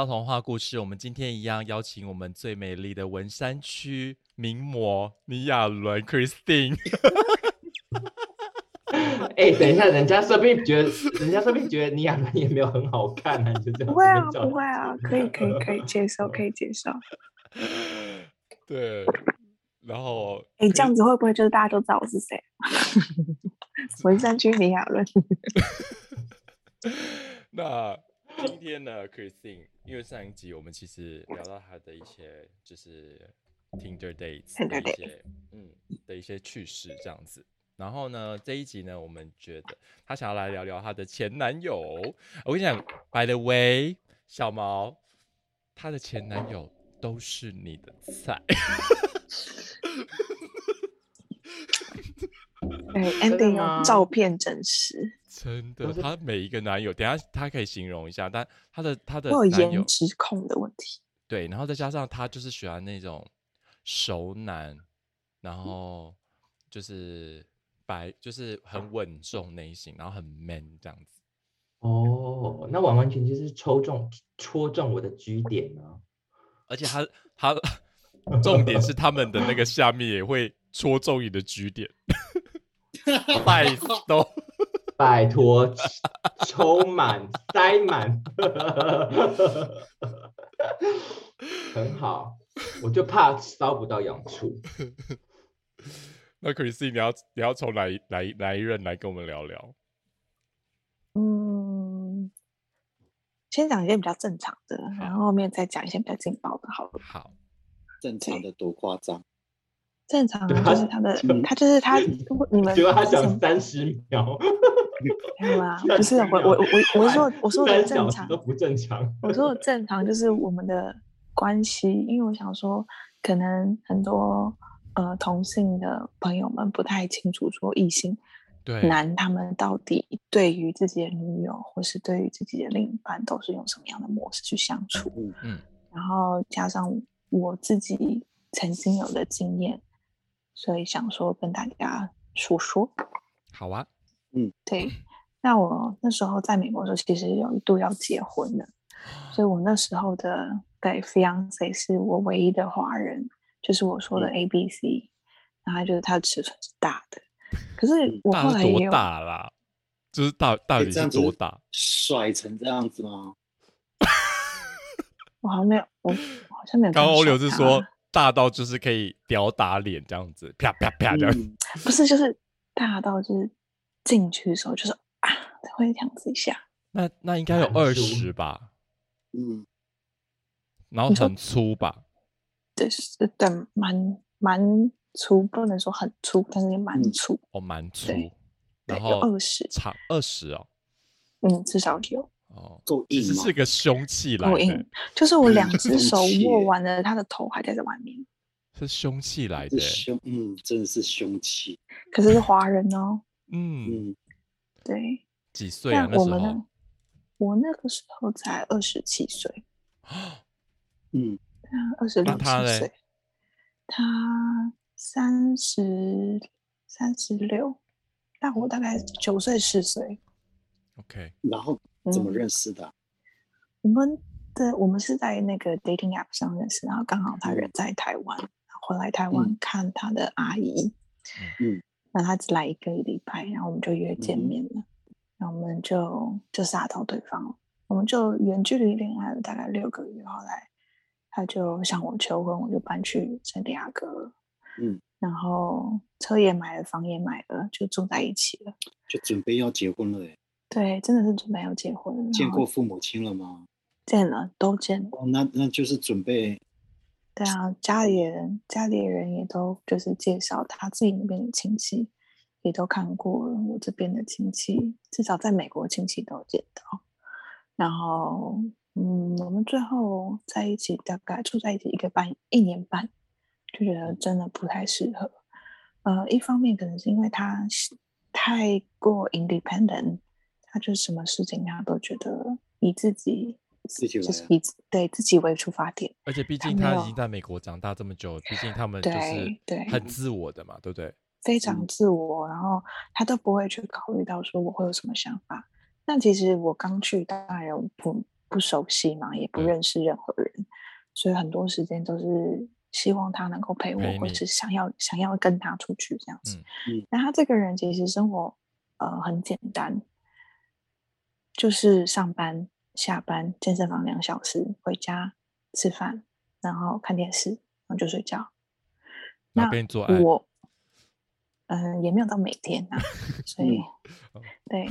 到童话故事，我们今天一样邀请我们最美丽的文山区名模倪亚伦 Christine。哎，等一下，人家说不定觉得，人家说不定觉得倪亚伦也没有很好看呢，就这样。不会啊，不会啊，可以，可以，可以接受，可以接受。对，然后，哎，这样子会不会就是大家都知道我是谁？文山区倪亚伦。那今天呢，Christine，因为上一集我们其实聊到他的一些就是 Tinder dates 的一些嗯的一些趣事这样子。然后呢，这一集呢，我们觉得他想要来聊聊他的前男友。我跟你讲，By the way，小毛，他的前男友都是你的菜。哎，ending 照片真实。真的，他每一个男友，等下他可以形容一下，但他的他的有颜值控的问题。对，然后再加上他就是喜欢那种熟男，然后就是白，就是很稳重类型，然后很 man 这样子。哦，那完完全全是抽中戳中我的居点呢。而且他他重点是他们的那个下面也会戳中你的居点，拜都。拜托，充满塞满，很好。我就怕烧不到痒处。那 Christine，你要你要从哪一哪一哪一任来跟我们聊聊？嗯，先讲一些比较正常的，然后后面再讲一些比较劲爆的，好了。好，正常的多夸张。正常就是他的，他就是他。你们结果他讲三十秒，没有啊？不是我我我我 说我说的正常都不正常。我说的正常就是我们的关系，因为我想说，可能很多呃同性的朋友们不太清楚说异性男他们到底对于自己的女友或是对于自己的另一半都是用什么样的模式去相处。嗯，然后加上我自己曾经有的经验。所以想说跟大家说说，好啊，嗯，对。那我那时候在美国的时候，其实有一度要结婚了，所以我那时候的对 fiance 是我唯一的华人，就是我说的 A B C，然后就是他的尺寸是大的，可是我后来也有大啦，就是大到底是多大？甩成这样子吗？我好像没有，我好像没有。刚刚欧流是说。大到就是可以屌打脸这样子，啪啪啪这样。不是，就是大到就是进去的时候就是啊，会这样子一下。那那应该有二十吧？嗯。然后很粗吧？对，是对，蛮蛮粗，不能说很粗，但是也蛮粗。哦，蛮粗。然后二十长二十哦。嗯，至少有。哦，其实是个凶器来的，就是我两只 手握完了，他的头还在这外面，是凶器来的，凶，嗯，真的是凶器，可是是华人哦，嗯，对，几岁啊？那时候，我那个时候才二十七岁，嗯，二十六七岁，他三十三十六，大我大概九岁十岁，OK，然后。怎么认识的？我们的我们是在那个 dating app 上认识，然后刚好他人在台湾，回来台湾看他的阿姨，嗯，那他只来一个礼拜，然后我们就约见面了，然后我们就就杀到对方了，我们就远距离恋爱了大概六个月，后来他就向我求婚，我就搬去圣地亚哥，嗯，然后车也买了，房也买了，就住在一起了，就准备要结婚了哎。对，真的是准备要结婚。见过父母亲了吗？见了，都见了。那那就是准备。对啊，家里人家里人也都就是介绍他自己那边的亲戚，也都看过了。我这边的亲戚，至少在美国亲戚都见到。然后，嗯，我们最后在一起大概住在一起一个半一年半，就觉得真的不太适合。呃，一方面可能是因为他太过 independent。他就什么事情，他都觉得以自己就是以对自己为出发点。而且毕竟他已经在美国长大这么久，毕竟他们就是对很自我的嘛，对不对？非常自我，然后他都不会去考虑到说我会有什么想法。那其实我刚去，当然不不熟悉嘛，也不认识任何人，所以很多时间都是希望他能够陪我，或是想要想要跟他出去这样子。嗯嗯那他这个人其实生活呃很简单，就是上班、下班、健身房两小时，回家吃饭，然后看电视，然后就睡觉。那后跟你做爱，我，嗯、也没有到每天啊，所以哦对，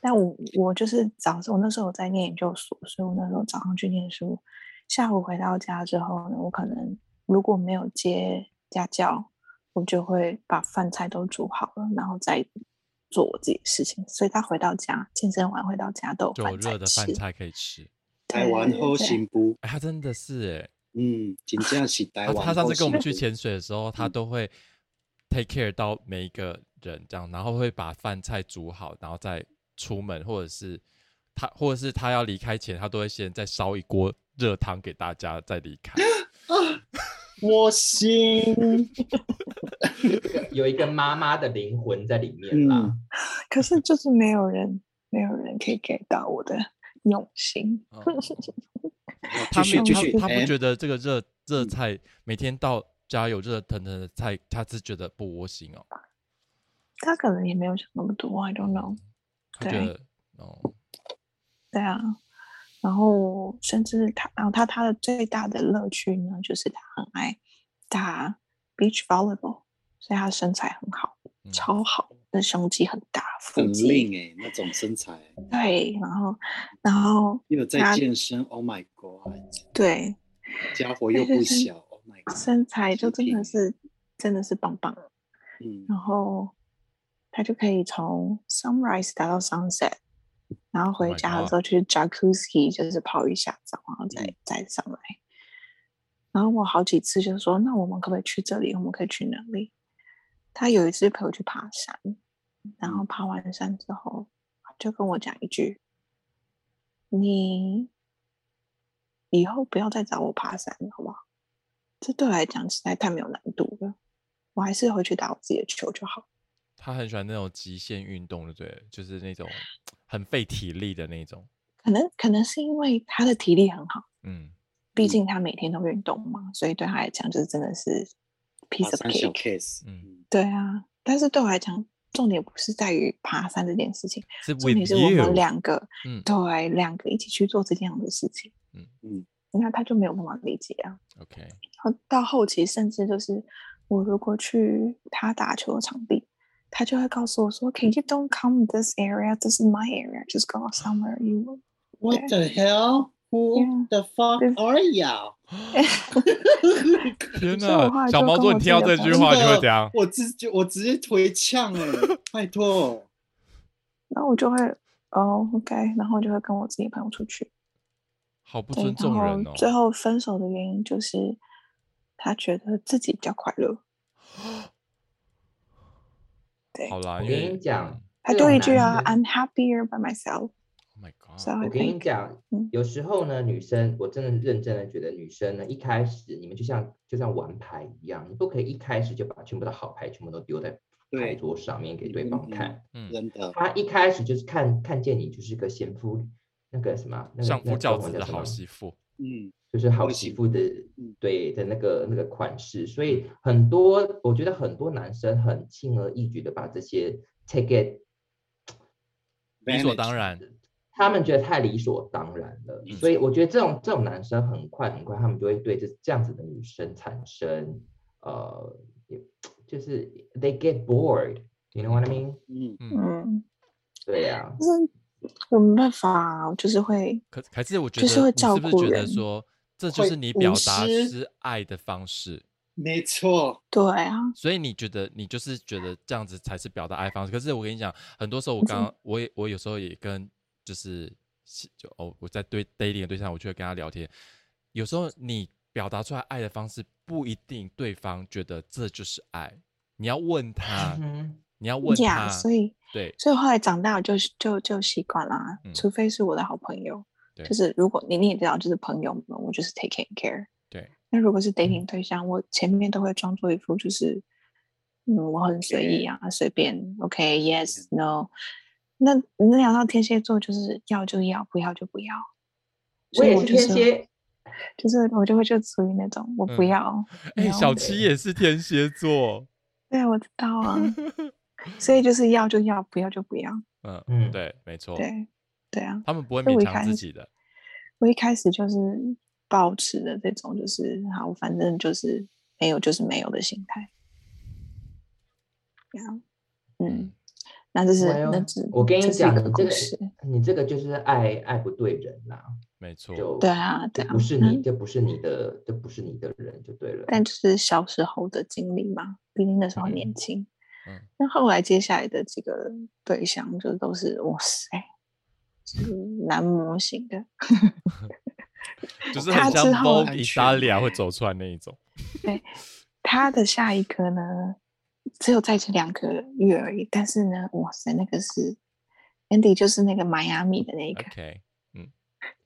但我我就是早上，我那时候我在念研究所，所以我那时候早上去念书，下午回到家之后呢，我可能如果没有接家教，我就会把饭菜都煮好了，然后再做我自己的事情。所以他回到家，健身完回到家都有热的饭。菜可以吃。台湾后行不？哎，他真的是哎，嗯，真正是 台湾。他他上次跟我们去，潜水的时候，他嗯都会 take care 到每一个人这样，然后会把饭菜煮好，然后再出门，或者是他或者是他要离开前，他都会先再烧一锅热汤给大家再离开。我心。有一个妈妈的灵魂在里面啦。嗯，可是就是没有人，没有人可以给到我的用心。哦。他没继续继续，他他不哎。觉得这个热热嗯。菜每天到家有热腾腾的菜，他是觉得不窝心哦。他可能也没有想那么多，I don't know。对他觉得哦，对啊，然后甚至他，然后他他的最大的乐趣呢，就是他很爱打 beach volleyball，所以他身材很好，嗯超好，那胸肌很大，腹很肌令哎，那种身材，对，然后然后又在他健身，Oh my God，对 家伙又不小，Oh my God，身材就真的是真的是棒棒，嗯然后他就可以从 sunrise 打到 sunset，然后回家的时候去 jacuzzi 就是泡一下澡，然后再、嗯再上来。然后我好几次就说，那我们可不可以去这里？我们可以去哪里？他有一次陪我去爬山，然嗯后爬完山之后，就跟我讲一句：“你以后不要再找我爬山了，好不好？”这对我来讲实在太没有难度了，我还是回去打我自己的球就好。他很喜欢那种极限运动，对不对？就是那种很费体力的那种。可能可能是因为他的体力很好，嗯，毕竟他每天都运动嘛，所以对他来讲就是真的是 piece of case，嗯嗯，对啊，但是对我来讲，重点不是在于爬山这件事情，是重点是我们。两个，嗯对，两个一起去做这样的事情。嗯嗯，那他就没有办法理解啊。OK，到后期，甚至就是我如果去他打球的场地，他就会告诉我说：“Okay, you don't come this area. This is my area. Just go somewhere you want.” What the hell? Who the fuck are you? 天哪，小毛说就跟我你听到这句话，真的你会怎样？我直接我直接推呛哎，拜托，然后我就会哦，OK，然后我就会跟我自己朋友出去。好不尊重人哦。最后分手的原因就是他觉得自己比较快乐。对，好啦，我因为跟你讲嗯他这种就一句啊，I'm happier by myself。，Oh my God，我跟你讲嗯，有时候呢，女生我真的认真的觉得，女生呢一开始你们就像就像玩牌一样，你不可以一开始就把全部的好牌全部都丢在牌桌上面给对方看。嗯，真的，他一开始就是看看见你就是个贤夫，那个什么，那个相夫那个教子的好媳妇。嗯，就是好媳妇的嗯对的那个那个款式，所以很多我觉得很多男生很轻而易举的把这些 take it，理所当然，他们觉得太理所当然了，嗯所以我觉得这种这种男生很快很快，他们就会对这这样子的女生产生呃，就是 they get bored，you know what I mean？嗯，嗯，嗯，对呀、但是我没办法就是会，可还是我觉就是会得你是照顾不是觉得说，这就是你表无达是爱的方式？没错，对啊，所以你觉得你就是觉得这样子才是表达爱方式？可是我跟你讲，很多时候我你刚刚我也我有时候也跟就是就哦我在对 dating 的对象，我就会跟他聊天。有时候你表达出来爱的方式不一定对方觉得这就是爱，你要问他，嗯你要问呀，他，所以对所以后来长大我就就就习惯啦嗯，除非是我的好朋友，就是如果你你也知道，就是朋友们，我就是 taking care。对，那如果是 dating 对象，我前面都会装作一副就是，嗯，我很随意啊，随便，OK，yes，no。那那聊到天蝎座，就是要就要，不要就不要。所以我也是我就是天蝎，就是我就会就属于那种我不嗯要。哎、然后小七也是天蝎座，对啊，我知道啊，所以就是要就要，不要就不要。嗯嗯对，没错，对对啊，他们不会勉强自己的，我一开始就是保持的这种，就是好，反正就是没有就是没有的心态。这样，嗯，那这是那只我跟你讲，你这个个故事。你这个就是爱爱不对人啦，没错，就对啊，对啊，不是你，嗯这不是你的，这不是你的人就对了。但就是小时候的经历嘛，毕竟那时候嗯年轻。嗯那后来接下来的几个对象，就都是哇塞，是男模型的。就是很像他之后 Vogue Italia 会走出来那一种。对他的下一个呢，只有在一起两个月而已，但是呢，哇塞，那个是 Andy，就是那个迈阿密的那一个，OK，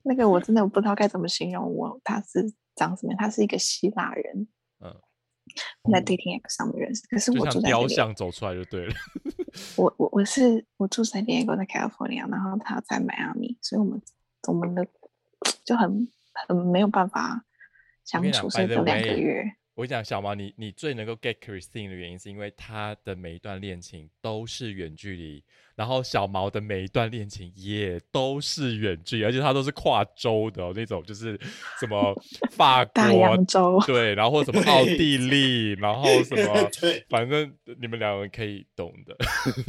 那个我真的不知道该怎么形容我他是长什么样，他是一个希腊人，嗯，在 dating app 上面认识，可是我住在雕像走出来就对了。我我我是我住在 Diego 在 California，然后他在迈阿密，所以我们我们的 就很很没有办法相处，所以就两个月。我跟你讲，小毛，你你最能够 get Christine 的原因，是因为他的每一段恋情都是远距离，然后小毛的每一段恋情也都是远距离，而且他都是跨州的、哦、那种，就是什么 法大国洋洲对，然后或什么奥地利，然后什么，反正你们两个人可以懂的。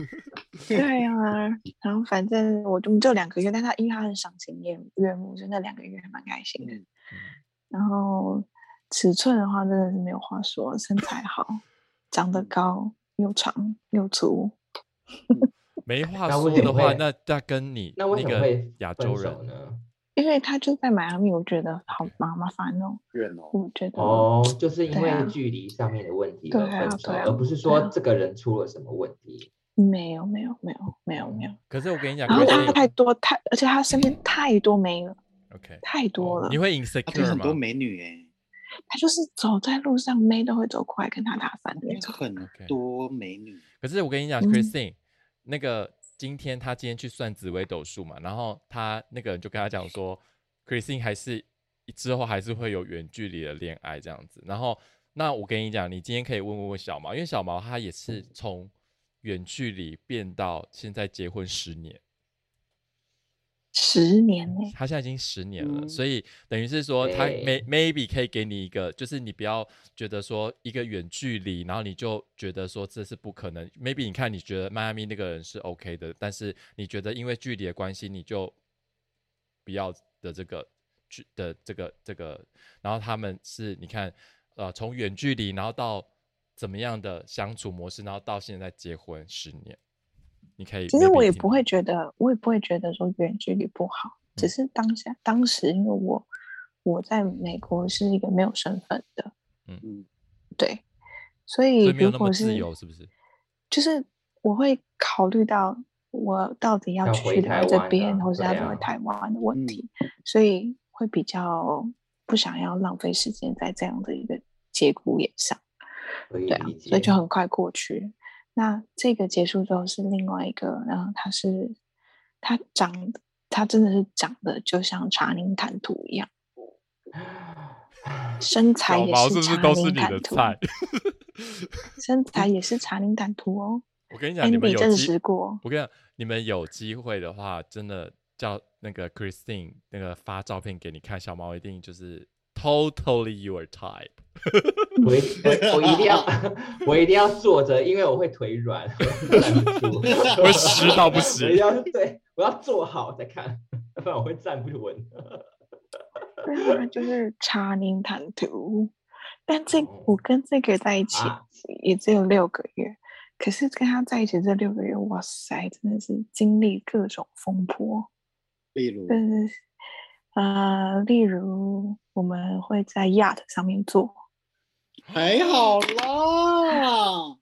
对啊，然后反正我就就两个月，但他因为他很赏心悦悦目，就那两个月还蛮开心的。嗯然后尺寸的话，真的是没有话说，身材好，长得高又长又粗。没话说的话，那那跟你那为什么个会亚洲人，呢？因为他就在迈阿密，我觉得好麻麻烦哦。远哦，我觉得哦，就是因为距离上面的问题对分手，而不是说这个人出了什么问题。没有没有没有没有没有。可是我跟你讲然后他太多太，而且他身边太多美了，OK，太多了。你会 insecure 很多？美女哎，他就是走在路上，妹都会走过来跟他搭讪的那种。很 OK 多美女，可是我跟你讲嗯，Christine，、那个今天他今天去算紫微斗数嘛，然后他那个人就跟他讲说，Christine 还是之后还是会有远距离的恋爱这样子。然后那我跟你讲，你今天可以问问问小毛，因为小毛他也是从远距离变到现在结婚十年，十年呢、他现在已经十年了，嗯所以等于是说他对 may maybe 可以给你一个，就是你不要觉得说一个远距离，然后你就觉得说这是不可能。maybe 你看你觉得迈阿密那个人是 OK 的，但是你觉得因为距离的关系，你就不要的这个距的这个这个，然后他们是你看呃从远距离，然后到怎么样的相处模式，然后到现在结婚十年，你可以其实我也不会觉得，我也不会觉得说远距离不好，只嗯是当下当时因为我我在美国是一个没有身份的，嗯，对，所以如果是自由，是不是？就是我会考虑到我到底要要继续回台湾留在这边，啊或是要留在对啊台湾的问嗯题，所以会比较不想要浪费时间在这样的一个节骨眼上。对啊。所以就很快过去。那这个结束之后是另外一个，然后他是他长得，他真的是长得就像查宁坦图一样，身材也是查宁坦图，的菜？身材也是查宁坦图哦。我跟你讲，你们有机实过，我跟你讲，你们有机会的话，真的叫那个 Christine 那个发照片给你看，小毛一定就是 totally your type。我一我我一定要 我一定要坐着，因为我会腿软，我站不住，会湿到不行我要对，我要坐好再看，不然我会站不稳。就是查宁坦图。但这哦我跟这个在一起啊也只有六个月，可是跟他在一起这六个月，哇塞，真的是经历各种风波。例如就是呃，例如我们会在 yacht 上面做，还好啦，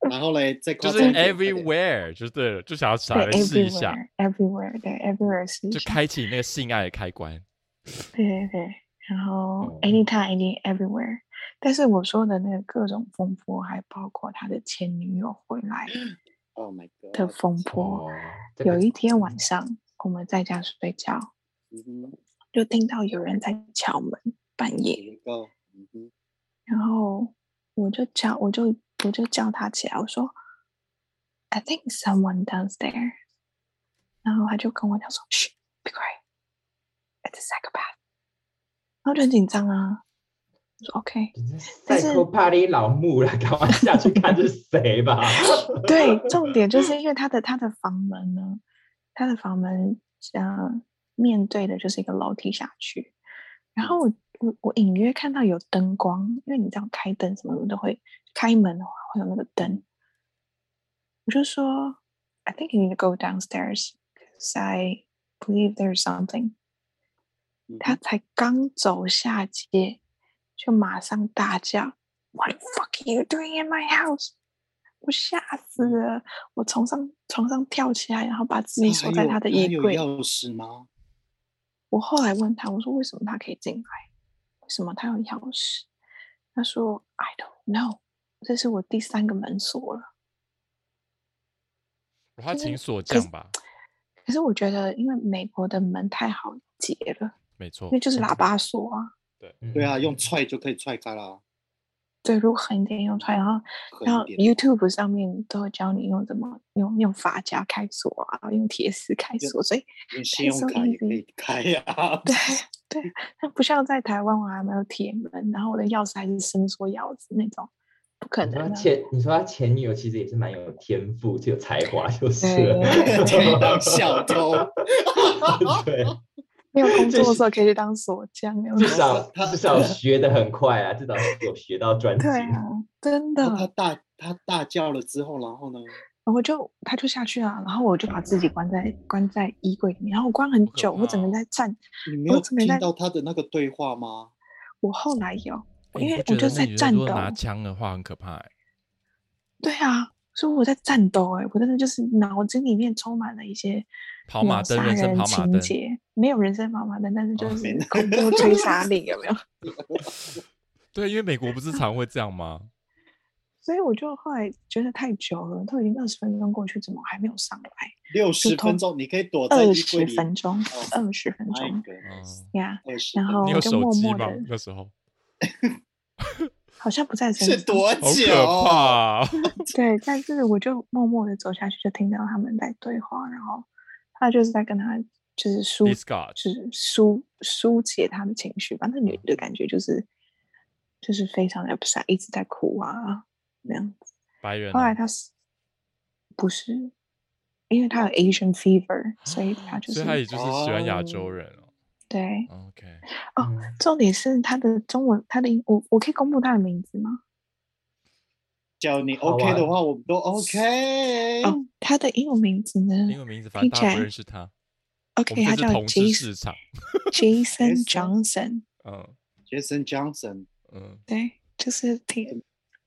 然后嘞，再就是 everywhere 就对了，就想要起来试一下，，everywhere，everywhere，对，everywhere 是就开启那个性爱的开关。对对对，然后哦。anytime any everywhere。但是我说的那个各种风波，还包括他的前女友回来 Oh my 的 god，的风波。有一天晚上，我们在家睡觉，就听到有人在敲门，半夜，然后我就叫，我就我就叫他起来，我说，I think someone downstairs。然后他就跟我讲说嘘 be quiet，it's a psychopath。然后就很紧张啊，我说 OK，但是赛科帕里老木了，赶快下去看是谁吧。对，重点就是因为他的他的房门呢，他的房门呃面对的就是一个楼梯下去，然后我我我隐约看到有灯光，因为你这样开灯什么的都会开门的话会有那个灯，我就说 I think you need to go downstairs because I believe there's something。嗯他才刚走下街，就马上大叫：“What the fuck are you doing in my house？” 我吓死了，我从上床上跳起来，然后把自己锁在他的衣柜。有钥匙吗？我后来问他，我说为什么他可以进来？为什么他有钥匙？他说：“I don't know，这是我第三个门锁了。他请锁可是匠吧，可是我觉得，因为美国的门太好解了，没错因为，就是喇叭锁啊。对啊，用踹就可以踹开啦。对，如果狠一点用出来，然后然后 YouTube 上面都会教你用怎么用用发夹开锁啊，用铁丝开用锁，所以用信用卡也可以开呀、对对，它不像在台湾我还没有铁门，然后我的钥匙还是伸缩钥匙那种，不可能的。前你说他前女友其实也是蛮有天赋，就有才华就是当小偷。对，没有 工作的时候可以去当锁匠，至少他至少学的很快啊，至少有学到专辑。对啊，真的他大他大叫了之后，然后呢？然后就他就下去啊，然后我就把自己关在关在衣柜里面，然后我关很久，我整个在站。你没有听到他的那个对话吗？我后来有，因为我就在战斗。如果拿枪的话很可怕欸，对啊，所以我在战斗哎、我真的就是脑子里面充满了一些跑马灯人生跑马灯情节，没有人生跑马灯，但是就哦是恐怖追杀令有没有？对，因为美国不是常会这样吗？所以我就后来觉得太久了，都已经二十分钟过去，怎么还没有上来？六十分钟，你可以躲在二衣柜十。分钟，哦二十分钟呀然后你有就手机吗默默地？那时候好像不在身上。是多好久？可怕哦！对，但是我就默默的走下去，就听到他们在对话，然后他就是在跟他就是疏就是疏疏解他的情绪吧。那女的感觉就是就是非常的 upset，一直在哭啊那样子。白人后来哦他是不是因为他有 Asian fever，所以他就所是以他也就是喜欢亚哦洲人哦。对。OK，哦嗯重点是他的中文，他的英，我我可以公布他的名字吗？只要你 OK 的啊话，我们都 OK。哦，他的英文名字呢英文名字反正大家不认识他，？OK，他叫 Jason。Jason Johnson。嗯 Jason Johnson，嗯，对，就是听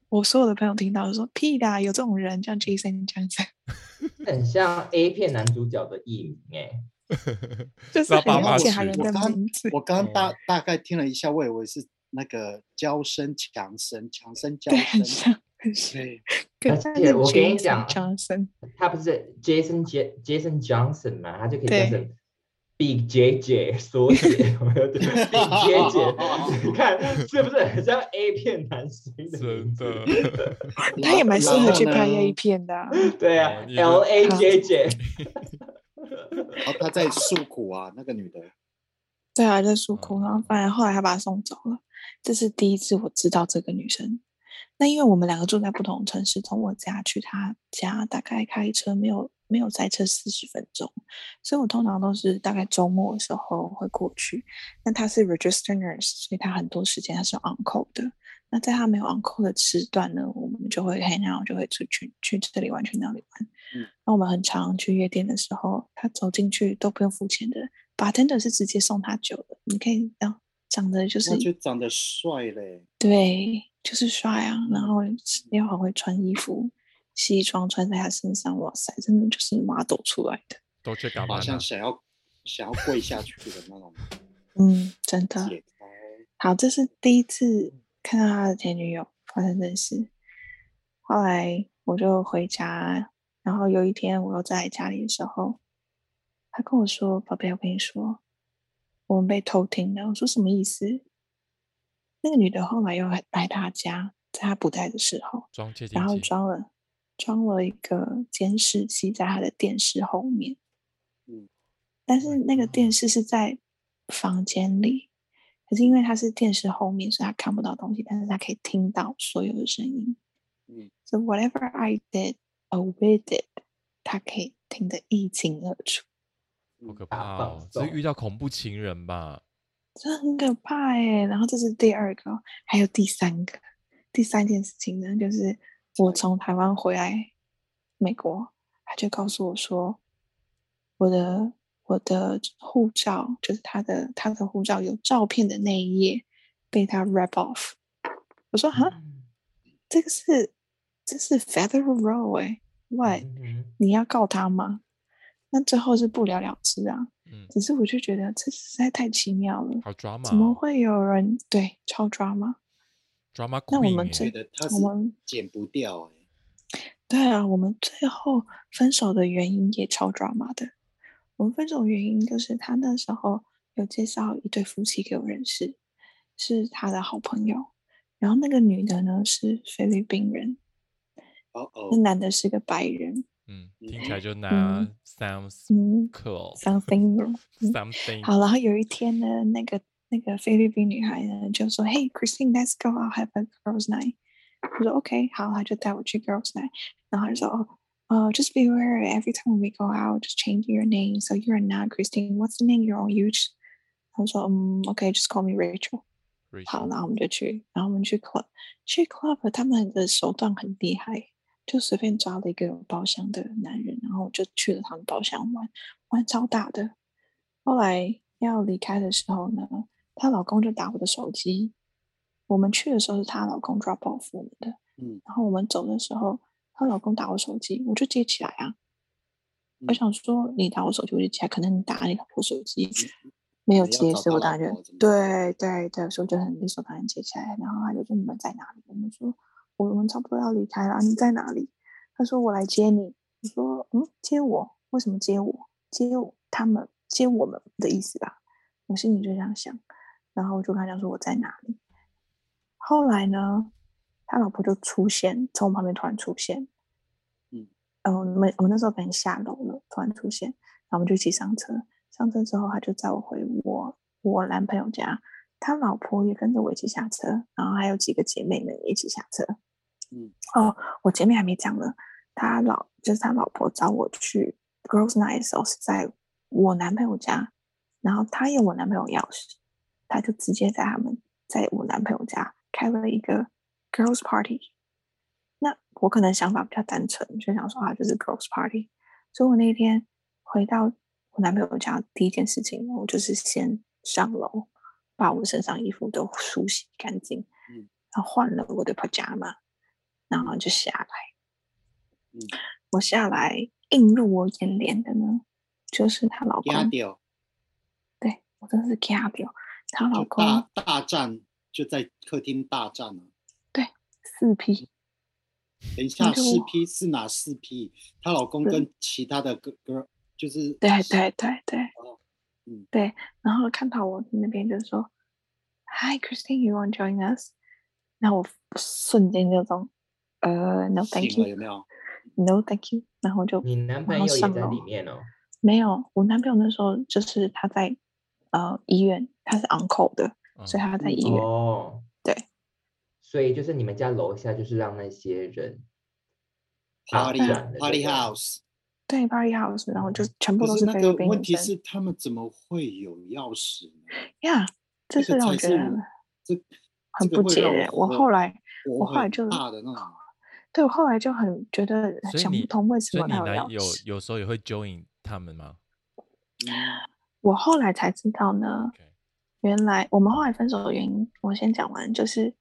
我所有的朋友听到就说屁啦，有这种人叫 Jason Johnson，很像 A 片男主角的艺名哎。就是爸妈很了解他取人的我刚名字。我刚刚大嗯大概听了一下，我以为是那个娇生强生，强生娇对，很生。像，很像。对，我跟你讲 Johnson，他不是 Jason J Jason Johnson 嘛，他就可以对叫成 Big JJ 缩写，我 有点 Big JJ，你 看是不是很像 A 片男星的真名字？的。他也蛮适合去拍 A 片的啊。对啊，L A J J，然后 他在诉苦啊，那个女的。对啊，在诉苦，然后反正后来他把他送走了。这是第一次我知道这个女生。那因为我们两个住在不同城市，从我家去她家大概开车没有没有塞车四十分钟，所以我通常都是大概周末的时候会过去。那她是 register nurse，所以她很多时间她是 on call 的。那在他没有 on call 的时段呢，我们就会 hang out，就会出去去这里玩，去那里玩。嗯那我们很常去夜店的时候，他走进去都不用付钱的，bartender 是直接送他酒的。你可以这样长得就是那就长得帅嘞，对，就是帅啊，然嗯后又很会穿衣服，西装穿在他身上，哇塞，真的就是 model 出来的。都去干嘛像？想要想要跪下去的那种。嗯，真的。好，这是第一次看到他的前女友发生这事。后来我就回家，然后有一天我又在家里的时候，他跟我说：“宝贝，我跟你说，我们被偷听了。我说什么意思？那个女的后来又来来他家，在他不在的时候，然后，装了装了一个监视器在他的电视后面。嗯，但是那个电视是在房间里，可是因为它是电视后面，所以他看不到东西，但是他可以听到所有的声音。嗯，So whatever I did or we did，他可以听得一清二楚，好可怕放哦！这是遇到恐怖情人吧？这很可怕哎。然后这是第二个哦，还有第三个，第三件事情呢，就是我从台湾回来美国，他就告诉我说，我的我的护照就是他的他的护照有照片的那一页被他 rip off。我说哈，嗯这个是这是 federal row 哎，what？嗯你要告他吗？那最后是不了了之啊。嗯，只是我就觉得这实在太奇妙了，好 drama，怎么哦会有人对超抓吗？drama 那我们这觉得他们剪不掉哎、对啊，我们最后分手的原因也超 drama 的。我们分手的原因就是他那时候有介绍一对夫妻给我认识，是他的好朋友。然后那个女的呢是菲律宾人，哦哦那，男的是个白人。嗯，嗯听起来就拿嗯 sounds 嗯 cool，something 嗯 something 好，然后有一天呢，那个那个菲律宾女孩呢就说：“Hey Christine，let's go I'll have a girls' night。”我说：“OK，好。”她就带我去 girls' night，然后她就说：“哦，呃、j u s t be aware every time we go out, just change your name. So you're not Christine. What's the name you're on use？” 她说：“嗯，OK，just call me Rachel。”好， Rachel 然后我们就去，然后我们去 club，去 club，他们的手段很厉害，就随便抓了一个有包厢的男人，然后就去了他们包厢玩，玩超大的。后来要离开的时候呢，她老公就打我的手机。我们去的时候是她老公 drop off 我们的，嗯然后我们走的时候， 她老公打我手机，我就接起来啊。我嗯想说你打我手机，我就接起来，可能你打你老婆手机没有接，所以我当然就对对对，所以我就很理所当然接起来。然后他就说你们在哪里？我们说我们差不多要离开了，你在哪里？他说我来接你。我说嗯，接我？为什么接我？接我他们接我们的意思吧？我心里就这样想，然后我就跟他讲说我在哪里。后来呢，他老婆就出现，从我旁边突然出现。嗯，呃，我们我们那时候可能下楼了，突然出现，然后我们就一起上车。上车之后，他就载我回我我男朋友家，他老婆也跟着我一起下车，然后还有几个姐妹们一起下车。嗯，哦，我前面还没讲呢，他老就是他老婆找我去 girls night 的时候是在我男朋友家，然后他有我男朋友钥匙，他就直接在他们在我男朋友家开了一个 girls party。那我可能想法比较单纯，就想说啊，就是 girls party。所以我那一天回到我男朋友家，第一件事情我就是先上楼，把我身上衣服都梳洗干净，嗯，然后换了我的 pajama，然后就下来。嗯，我下来映入我眼帘的呢，就是她老公对我真的是吓掉，她老公大大战就在客厅大战了。四 P，等一下，四 P 是哪四 P？她老公跟其他的哥哥就是对对对对，嗯对，然后看到我那边就说，Hi Christine，you want join us？那我瞬间就种，呃，No thank 了有没有？you，No thank you，然后就你男然后朋友也在里面哦。没有，我男朋友那时候就是他在呃医院，他是 on call 的，所以嗯他在医院。所以就是你们家楼下就是让那些人 Party Party House，对 party house，然后就全部都是那都菲律宾个问题是他们怎么会有钥匙呢？呀这是让我觉得这很不解的。我火后来，我后来就大的那种。对我后来就很觉得想不通为什么所以你他有钥男有匙。有时候也会 join 他们吗嗯我后来才知道呢原来我们后来分手的原因，我先讲完，就是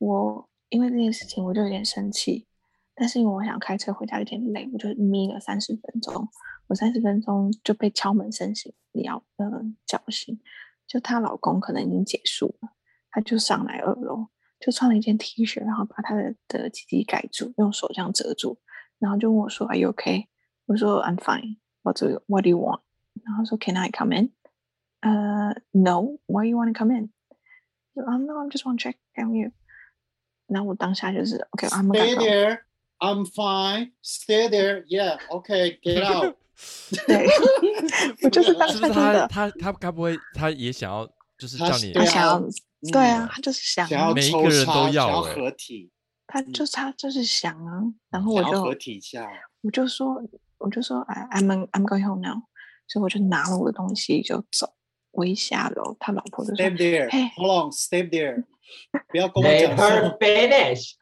我因为这件事情我就有点生气，但是因为我想开车回家有点累，我就眯了三十分钟，我三十分钟就被敲门声醒，你要呃叫醒，就她老公可能已经结束了，他就上来二楼，就穿了一件 T 恤，然后把他的的鸡鸡盖住，用手这样遮住，然后就问我说 Are you okay？我说 I'm fine. What do you, What do you want？然后说 Can I come in？uh, no, why you want to come in? I'm no. I'm just want to check on you. 然后我当下就是 OK，I'm、okay, Stay there, I'm fine. Stay there. Yeah. Okay. Get out. 对，我就是当下真的他，他他该不会他也想要就是叫你对啊他想要，对啊嗯，他就是想每一个人都要想要欸合体，他就是他就是想啊，然后我就合体一下。我就说我就说哎，I'm I'm going home now，所以我就拿了我的东西就走。我一下楼，他老婆就说 Stay there. 嘿 Hold on. Stay there. 不要跟我 Let 讲 her 说。 finish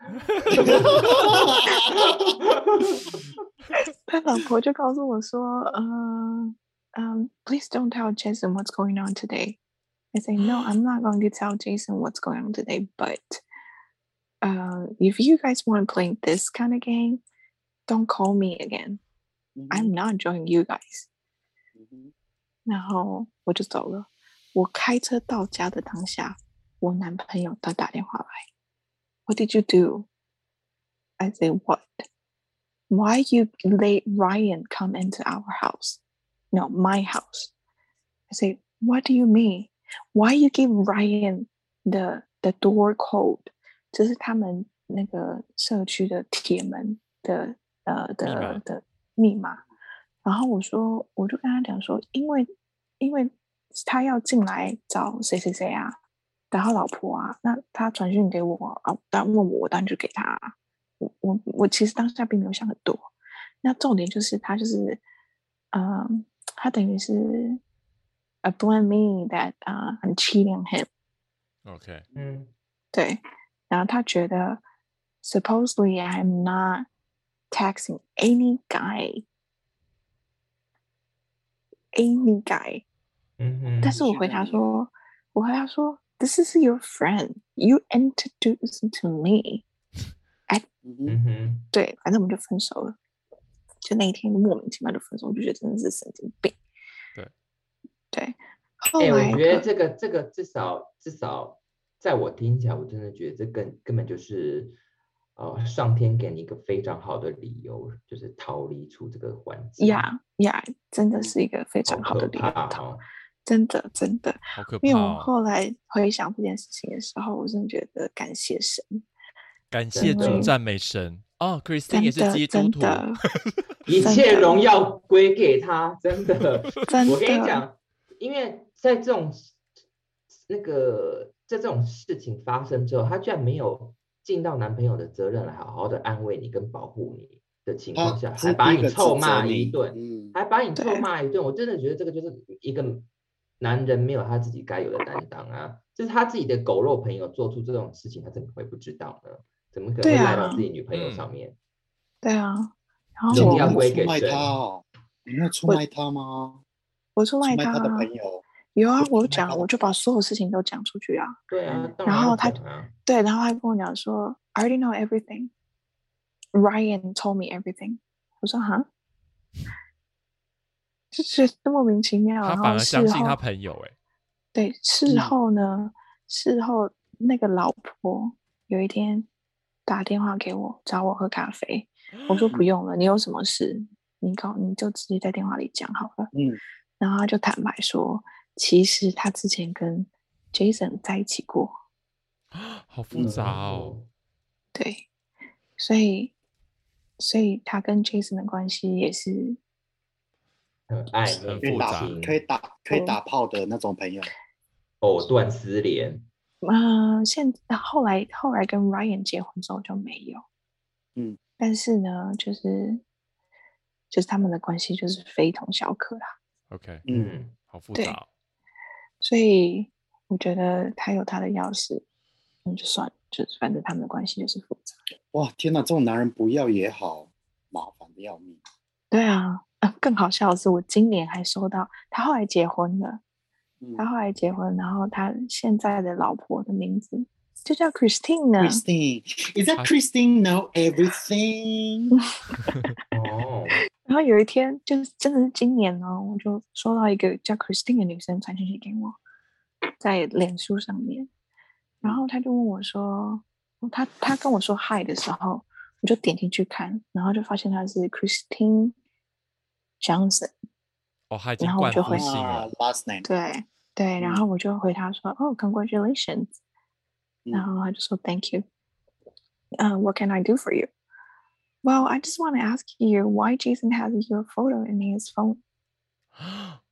他老婆就告诉我说，嗯、嗯、p l e a s e don't tell Jason what's going on today. I say no, I'm not going to tell Jason what's going on today. But, uh, if you guys want to play this kind of game, don't call me again. I'm not joining you guys. 嗯然后我就走了。我开车到家的当下， 我男朋友他打电话来，What did you do? I say what? Why you let Ryan come into our house? No, my house. I say, what do you mean? Why you give Ryan the the door code? 这是他们那个社区的铁门的呃密码的的密码。然后我说，我就跟他讲说，因为因为他要进来找谁谁谁啊， 找他老婆啊，那他传讯给我啊，当然问我，我当然就给他啊。我我我其实当下并没有想很多。那重点就是他就是，嗯，他等于是，uh blame me that 啊、uh, I'm cheating him。OK，嗯对，然后他觉得，supposedly I'm not texting any guy。any guy，嗯哼，但是我回答说，我回答说，This is your friend. You introduced to me. 嗯哼嗯哼，对，反正我们就分手了。就那一天莫名其妙就分手，我就觉得真的是神经病。对对，后哎、来我觉得这个这个至少至少在我听起来，我真的觉得这根根本就是呃上天给你一个非常好的理由，就是逃离出这个环境。呀呀，真的是一个非常好的可理由。真的真的，好可。因为我！后来回想这件事情的时候，我真的觉得感谢神，感谢主赞美神。哦，Christine 真也是的基督徒，一切荣耀归给他，真的。真我跟你讲，因为在这种那个在这种事情发生之后，他居然没有尽到男朋友的责任来好好的安慰你跟保护你的情况下，还把你臭骂一顿，嗯，还把你臭骂一顿，我真的觉得这个就是一个男人没有他自己该有的担当啊！就是他自己的狗肉朋友做出这种事情，他怎么会不知道呢？怎么可能赖到啊自己女朋友嗯上面？对啊。然后我出卖他哦，你没有出卖他吗？我出卖他出卖他的啊朋友，有啊我，我讲我就把所有事情都讲出去啊。对啊然后他对，然后他跟我讲说，I already know everything. Ryan told me everything. 我说哈，就是莫名其妙。他反而然后事相信他后朋友，哎，对，事嗯后呢，事后那个老婆有一天打电话给我，找我喝咖啡。我说不用了，你有什么事，你告你就直接在电话里讲好了。嗯，然后他就坦白说，其实他之前跟 Jason 在一起过。好复杂哦。对，所以所以他跟 Jason 的关系也是很爱很复杂可以打，可以打可以哦打炮的那种朋友，藕断丝连。嗯，现后来后来跟 Ryan 结婚之后就没有，嗯，但是呢，就是就是他们的关系就是非同小可啦，OK，嗯，好复杂哦。所以我觉得他有他的钥匙，那就算了，就是反正他们的关系就是复杂。哇，天哪，这种男人不要也好，麻烦的要命。对啊，啊更好笑的是，我今年还收到他后来结婚了，嗯他后来结婚，然后他现在的老婆的名字就叫 Christine 呢。Christine，Is that Christine know everything？哦，然后有一天，就是真的是今年哦，我就收到一个叫 Christine 的女生传信息给我，在脸书上面，然后他就问我说，他他跟我说 hi 的时候，我就点进去看，然后就发现他是 Christine Johnson，哦，他已经然后我冠就会夫姓啊了。 ，last name，对 对，然嗯后我就回他说，哦，congratulations，然嗯后他就说 thank you，嗯、w h a t can I do for you? Well, I just want to ask you why Jason has your photo in his phone.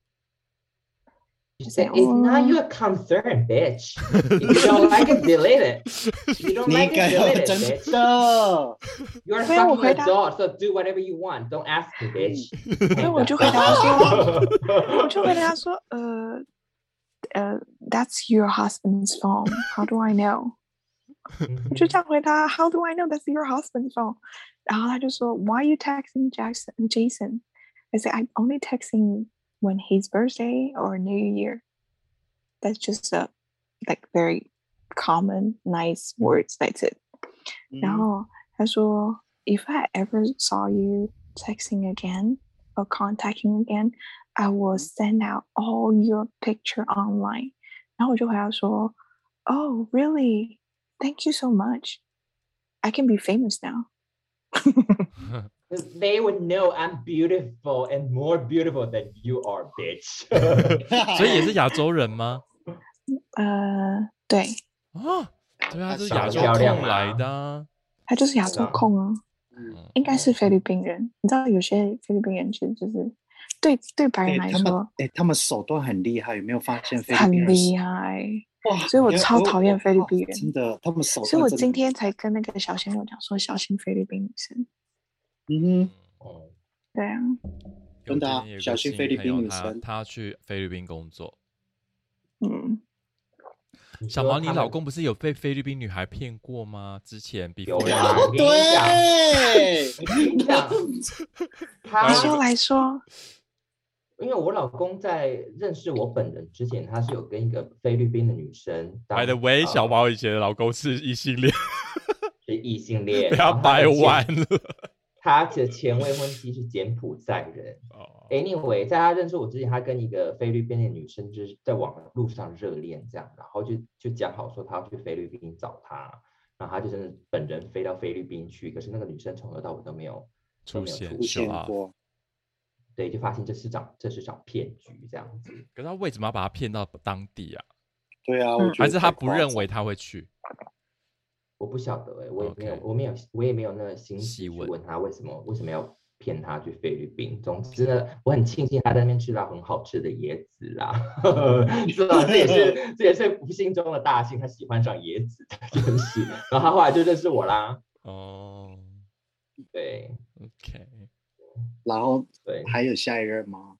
She say, said, It's not "Oh." your concern, bitch. If you don't like it, delete it. If you don't 你 like 应该 it, 要 delete it, 真 bitch. 的， You're a 对啊，我 fucking 回答 adult, so do whatever you want. Don't ask me, bitch. 所以我就回答说，我就回答说，呃，呃，That's your husband's phone. How do I know? 我就这样回答，How do I know that's your husband's phone? 然后他就说，Why are you texting Jackson Jason? I said I'm only texting when his birthday or New Year. That's just a like very common nice words. That's it. 然嗯后他说，If I ever saw you texting again or contacting again, I will send out all your picture online. 然后我就回答说，Oh, really? Thank you so much. I can be famous now. They would know I'm beautiful and more beautiful than you are, bitch. 所以也是亚洲人吗？呃，对，啊，对啊，是亚洲控来的啊。他就是亚洲啊控啊，嗯应该是菲律宾人。你知道有些菲律宾人其实就是对对白哎人来说哎，他们手段很厉害，有没有发现菲律很宾人厉害。哇！所以我超讨厌菲律哇宾人真的，他们手段所以我今天才跟那个小鲜肉讲说，小心菲律宾女生。嗯哼，哦对啊，真的小心菲律宾女生他去菲律宾工作。嗯，小毛，你老公不是有被菲律宾女孩骗过吗？之前比有 before 啊 you- 我跟你讲对，他说来说，因为我老公在认识我本人之前，他是有跟一个菲律宾的女生当。By the way，呃小毛以前的老公是异性恋，是异性恋，被他掰弯了。他的前未婚妻是柬埔寨人。哦，Anyway，在他认识我之前，他跟一个菲律宾的女生就是在网路上热恋这样，然后就就讲好说他要去菲律宾找她，然后他就真的本人飞到菲律宾去，可是那个女生从头到尾都没有出现出现过，对，就发现这是场这是场骗局这样子。可是他为什么要把他骗到当地啊？对啊，嗯我觉得还是他不认为他会去？我不晓得哎、我也没有我没有我也没有那个心思去细问问他为什么为什么要骗他去菲律宾。总之呢，我很庆幸他在那边吃到很好吃的椰子啦，是吧？这也是这也是不幸中的大幸，他喜欢上椰子这件事。然后他后来就认识我啦，哦对，OK，然后对。还有下一任吗？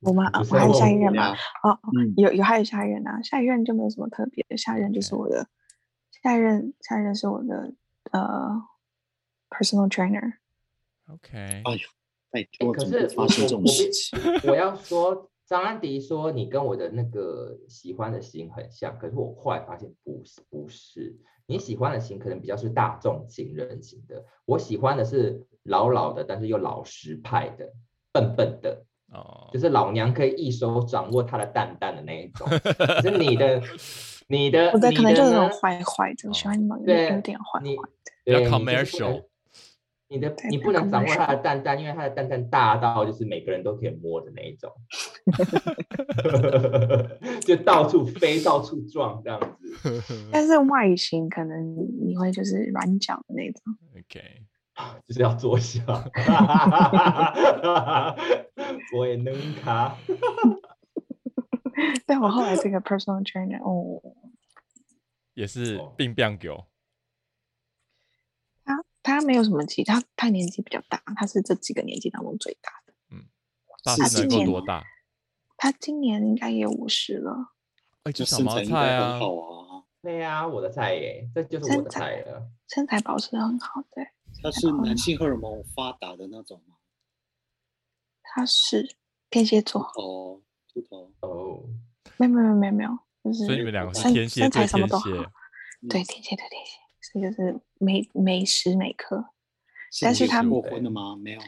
我吗？啊我还有下一任吗？呀，哦，有有还有下一任啊，下一任就没有什么特别的，下一任就是我的，下一任下一任是我的呃 personal trainer。OK，哎呦，拜哎托，可是发生这种我我我事情？我要说，张安迪说你跟我的那个喜欢的型很像，可是我后来发现不是，不是。你喜欢的型可能比较是大众情人型的，我喜欢的是老老的，但是又老实派的，笨笨的，哦就，是老娘可以一手掌握他的蛋蛋的那一种。可是你的，你的，我的可能就是那种坏坏的，我喜欢那种有点坏坏你的。commercial 你的你不能掌握他的蛋蛋，因为他的蛋蛋大到就是每个人都可以摸的那一种，就到处飞、到处撞这样子。但是外形可能你会就是软脚的那种。OK，就是要坐下，我也能卡。但我后来这个 personal trainer，哦，也是哦病病狗。他他没有什么其他，他年纪比较大，他是这几个年纪当中最大的。大是致能今年够多大？他今年应该也五十了，哎，这就小毛身材很，好啊。对呀、我的菜耶，这就是我的身材菜了。身材保持的很好。对，他是男性荷尔蒙发达的那种吗？他是天蝎座，哦，秃头，哦，没有没有没有没有，就是所以你们两个是身天蝎身材对天什么都好，蝎。对天蝎对天蝎，所以就是每每时每刻，但是是他过婚了吗？没有，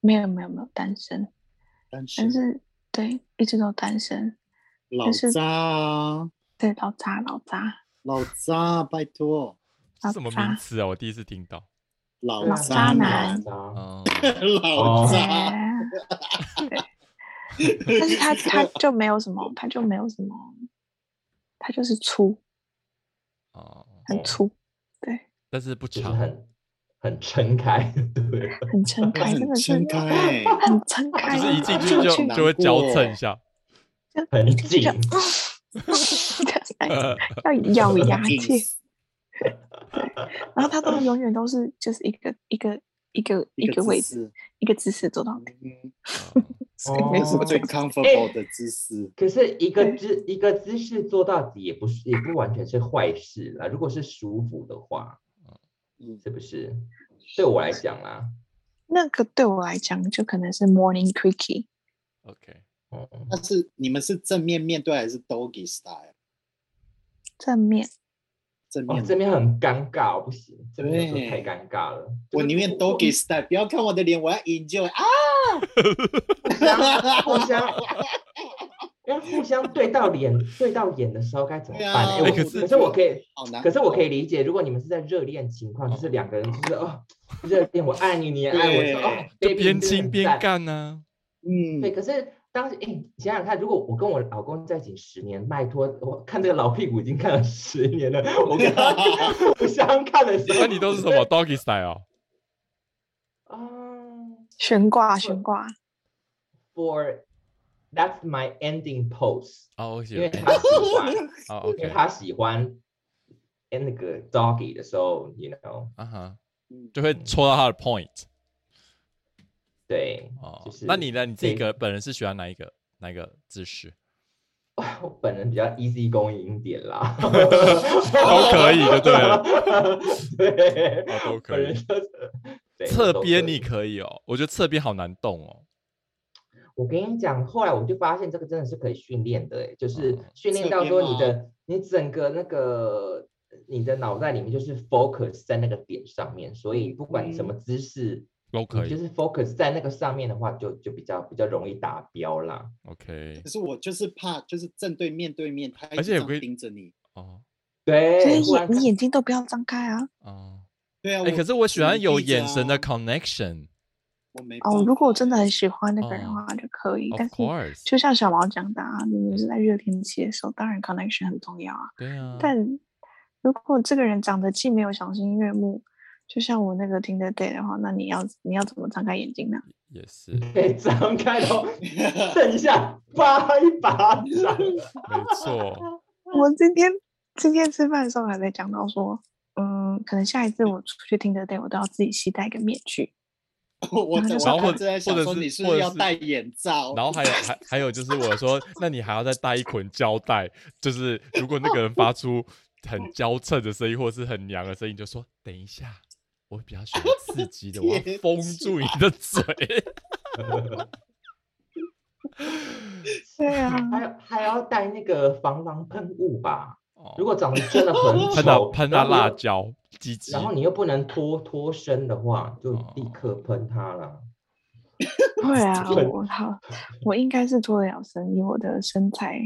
没有没有没有单身，单身但是对一直都单身，老是渣啊，对老渣老渣老渣，拜托，是什么渣名词啊？我第一次听到。老老渣渣男 老哦。渣，但是他 他就没有什么，他就没有什么，他就是粗，哦，很粗，对，但是不就是长，很很撑开，对，很撑开，真的是撑开，很撑开，就是一进去就就会交蹭一下。很紧。要咬牙硬切，然后他都永远都是就是一个一个一个一个位置，一个姿势做到底，是最 comfortable 的姿势。可是一个姿一个姿势做到底也不是也不完全是坏事啦。如果是舒服的话，嗯，是不是？对我来讲啦，那个对我来讲就可能是 morning quickie，OK，哦，那是你们是正面面对还是 doggy style？正面哦正面，，这边很尴尬，不行，这边太对尴尬了。我宁愿 doggy style，不要看我的脸，我要 enjoy 啊！互相，因为互相对到脸、对到眼的时候该怎么办？可是可是我可以，可是我可以理解，如果你们是在热恋情况，就是两个人就是哦，热恋，我爱你，你也爱我，说哦就边亲边干呢。嗯，对，可是当时，哎，你想想看，如果我跟我老公在一起十年，拜托，我看这个老屁股已经看了十年了，我跟他 互相看的时候，那你都是什么 doggy style？啊悬挂对悬挂，？For that's my ending pose，哦 因为他喜欢，哦因为他喜欢哎那个 doggy 的时候，you know，啊哈，嗯就会戳到他的 point。对，哦就，是那你呢？你自己这个本人是喜欢哪一个哪一个姿势？我本人比较 easy going 一点啦，都可以就对了，对，哦都可以侧边你可以哦，我觉得侧边好难动哦。我跟你讲，后来我就发现这个真的是可以训练的，哎，就是哦训练到说你的你整个那个你的脑袋里面就是 focus 在那个点上面，所以不管你什么姿势，都可以就是 focus 在那个上面的话，就就比较比较容易达标啦。，OK，可是我就是怕，就是正对面对面，他而且有个盯着你。哦对，所以眼你眼睛都不要张开啊。哦，对啊，哎，可是我喜欢有眼神的啊 connection。我没哦，如果我真的很喜欢那个人的哦话就可以，Of 但是就像小毛讲的啊，你们是在热天气的时候，当然 connection 很重要啊。对啊，但如果这个人长得既没有赏心悦目，就像我那个听的 day 的话，那你要你要怎么张开眼睛呢？也是，可以张开哦，等一下扒一巴掌。没错。我今天今天吃饭的时候还在讲到说，嗯，可能下一次我出去听的 day，我都要自己携带一个面具。我我然后正在想说，或者是你是不是要戴眼罩？然后还有还还有就是我说，那你还要再带一捆胶带，就是如果那个人发出很娇嗔的声音或者是很娘的声音，就说等一下，我比较喜欢 刺激的，我要封住你的嘴。对啊，还有还要带那个防狼喷雾吧？哦如果长得真的很 喷到丑，喷到然后又，辣椒，鸡鸡，然后你又不能脱脱身的话，就立哦刻喷它了。会啊，我好，我应该是脱得了身，以我的身材。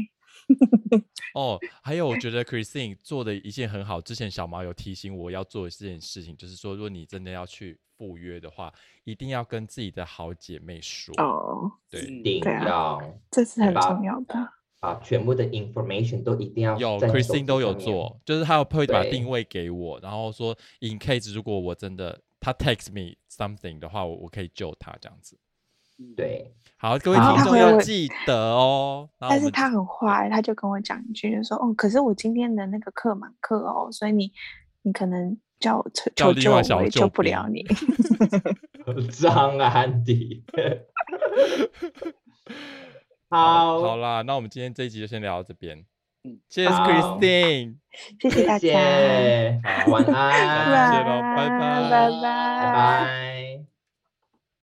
哦，还有我觉得 Christine 做的一件很好，之前小毛有提醒我要做的这件事情，就是说，如果你真的要去赴约的话，一定要跟自己的好姐妹说。哦，对，嗯一定要这是很重要的。把全部的 information 都一定要有 Christine 都有。做，就是他有会把定位给我，然后说 in case 如果我真的他 text me something 的话，我我可以救他这样子。对，好，各位听众要记得哦。但是他很坏，他就跟我讲一句，就说：“哦，可是我今天的那个课满课哦，所以你你可能叫我求求救我，我也救救不了兵你。张安迪。好，好，好啦，那我们今天这一集就先聊到这边。嗯谢谢 Christine，谢谢大家，晚安，见喽拜拜拜拜拜。